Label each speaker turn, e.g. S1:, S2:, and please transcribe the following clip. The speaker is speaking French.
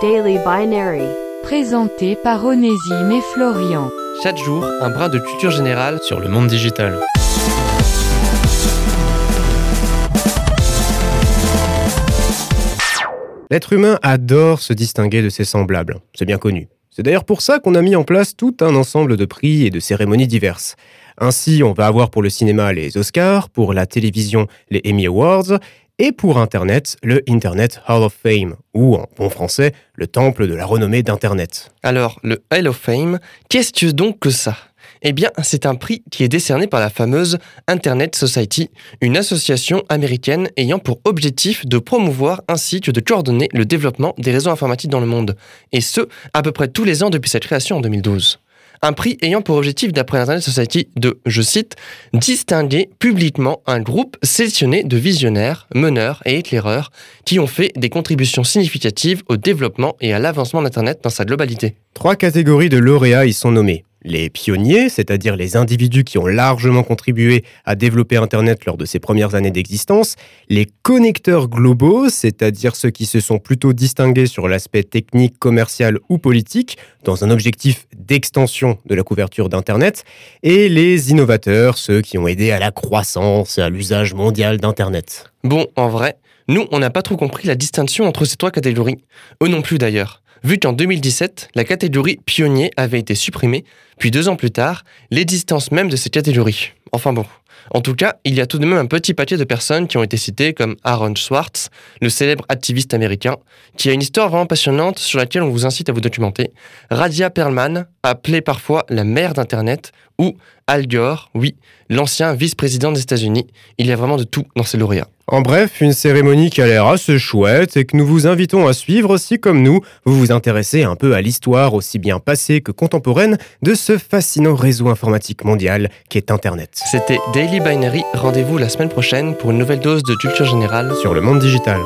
S1: Daily Binary.
S2: Présenté par Onésime et Florian.
S3: Chaque jour, un brin de culture générale
S4: sur le monde digital. L'être humain adore se distinguer de ses semblables, c'est bien connu. C'est d'ailleurs pour ça qu'on a mis en place tout un ensemble de prix et de cérémonies diverses. Ainsi, on va avoir pour le cinéma les Oscars, pour la télévision les Emmy Awards, et pour Internet, le Internet Hall of Fame, ou en bon français, le temple de la renommée d'Internet.
S3: Alors, le Hall of Fame, qu'est-ce que donc que ça? Eh bien, c'est un prix qui est décerné par la fameuse Internet Society, une association américaine ayant pour objectif de promouvoir ainsi que de coordonner le développement des réseaux informatiques dans le monde, et ce, à peu près tous les ans depuis sa création en 2012 un prix ayant pour objectif, d'après Internet Society, de, je cite, distinguer publiquement un groupe sélectionné de visionnaires, meneurs et éclaireurs qui ont fait des contributions significatives au développement et à l'avancement d'Internet dans sa globalité.
S4: Trois catégories de lauréats y sont nommées les pionniers, c'est-à-dire les individus qui ont largement contribué à développer Internet lors de ses premières années d'existence, les connecteurs globaux, c'est-à-dire ceux qui se sont plutôt distingués sur l'aspect technique, commercial ou politique, dans un objectif d'extension de la couverture d'Internet, et les innovateurs, ceux qui ont aidé à la croissance et à l'usage mondial d'Internet.
S3: Bon, en vrai, nous, on n'a pas trop compris la distinction entre ces trois catégories. Eux non plus d'ailleurs vu qu'en 2017, la catégorie pionnier avait été supprimée, puis deux ans plus tard, l'existence même de cette catégorie. Enfin bon. En tout cas, il y a tout de même un petit paquet de personnes qui ont été citées comme Aaron Swartz, le célèbre activiste américain, qui a une histoire vraiment passionnante sur laquelle on vous incite à vous documenter, Radia Perlman, appelée parfois la mère d'Internet, ou Al Gore, oui, l'ancien vice-président des États-Unis. Il y a vraiment de tout dans ces lauréats.
S4: En bref, une cérémonie qui a l'air assez chouette et que nous vous invitons à suivre si, comme nous, vous vous intéressez un peu à l'histoire aussi bien passée que contemporaine de ce fascinant réseau informatique mondial qu'est Internet.
S3: C'était Daily Binary. Rendez-vous la semaine prochaine pour une nouvelle dose de culture générale
S4: sur le monde digital.